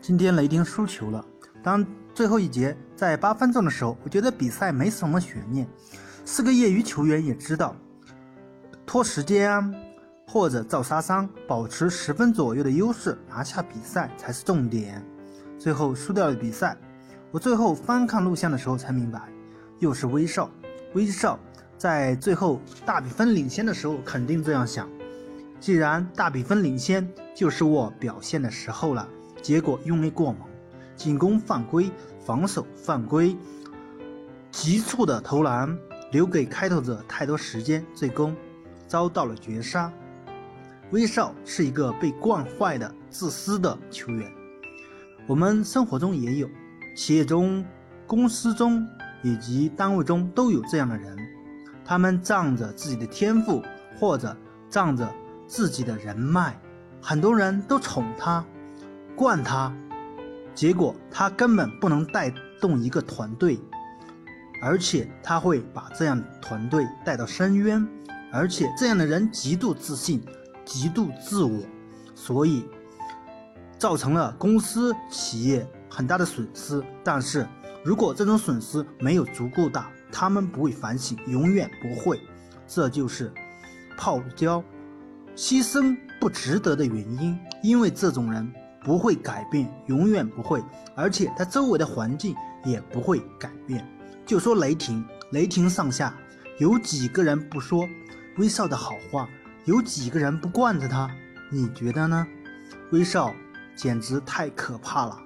今天雷霆输球了。当最后一节在八分钟的时候，我觉得比赛没什么悬念。四个业余球员也知道，拖时间，或者造杀伤，保持十分左右的优势，拿下比赛才是重点。最后输掉了比赛。我最后翻看录像的时候才明白，又是威少。威少在最后大比分领先的时候，肯定这样想：既然大比分领先，就是我表现的时候了。结果用力过猛，进攻犯规，防守犯规，急促的投篮，留给开拓者太多时间，最终遭到了绝杀。威少是一个被惯坏的自私的球员，我们生活中也有，企业中、公司中以及单位中都有这样的人，他们仗着自己的天赋或者仗着自己的人脉，很多人都宠他。惯他，结果他根本不能带动一个团队，而且他会把这样团队带到深渊，而且这样的人极度自信，极度自我，所以造成了公司企业很大的损失。但是如果这种损失没有足够大，他们不会反省，永远不会。这就是泡椒牺牲不值得的原因，因为这种人。不会改变，永远不会，而且他周围的环境也不会改变。就说雷霆，雷霆上下有几个人不说威少的好话？有几个人不惯着他？你觉得呢？威少简直太可怕了。